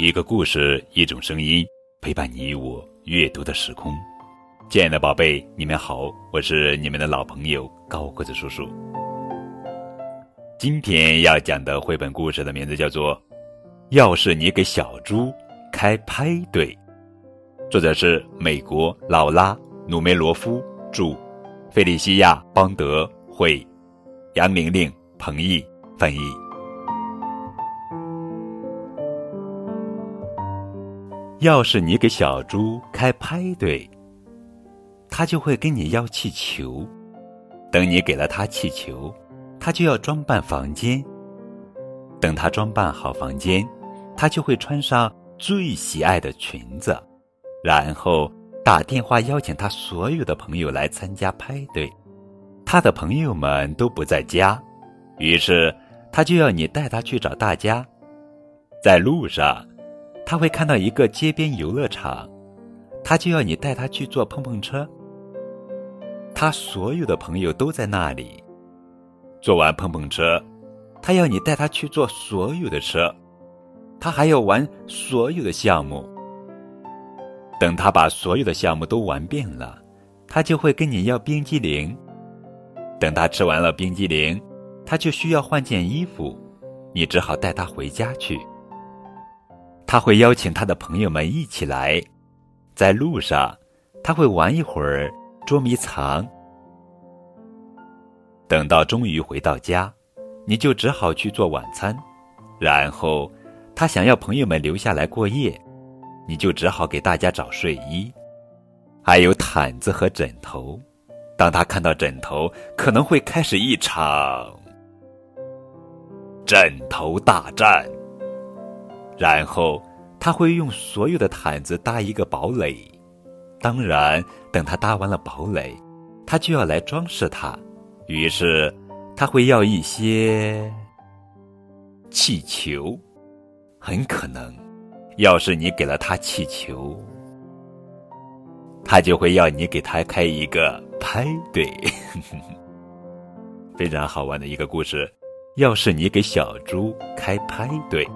一个故事，一种声音，陪伴你我阅读的时空。亲爱的宝贝，你们好，我是你们的老朋友高个子叔叔。今天要讲的绘本故事的名字叫做《要是你给小猪开派对》，作者是美国劳拉·努梅罗夫著，费利西亚·邦德绘，杨玲玲、彭毅翻译。要是你给小猪开派对，他就会跟你要气球。等你给了他气球，他就要装扮房间。等他装扮好房间，他就会穿上最喜爱的裙子，然后打电话邀请他所有的朋友来参加派对。他的朋友们都不在家，于是他就要你带他去找大家。在路上。他会看到一个街边游乐场，他就要你带他去坐碰碰车。他所有的朋友都在那里，坐完碰碰车，他要你带他去坐所有的车，他还要玩所有的项目。等他把所有的项目都玩遍了，他就会跟你要冰激凌。等他吃完了冰激凌，他就需要换件衣服，你只好带他回家去。他会邀请他的朋友们一起来，在路上，他会玩一会儿捉迷藏。等到终于回到家，你就只好去做晚餐。然后，他想要朋友们留下来过夜，你就只好给大家找睡衣，还有毯子和枕头。当他看到枕头，可能会开始一场枕头大战。然后他会用所有的毯子搭一个堡垒，当然，等他搭完了堡垒，他就要来装饰它。于是他会要一些气球，很可能，要是你给了他气球，他就会要你给他开一个派对。非常好玩的一个故事，要是你给小猪开派对。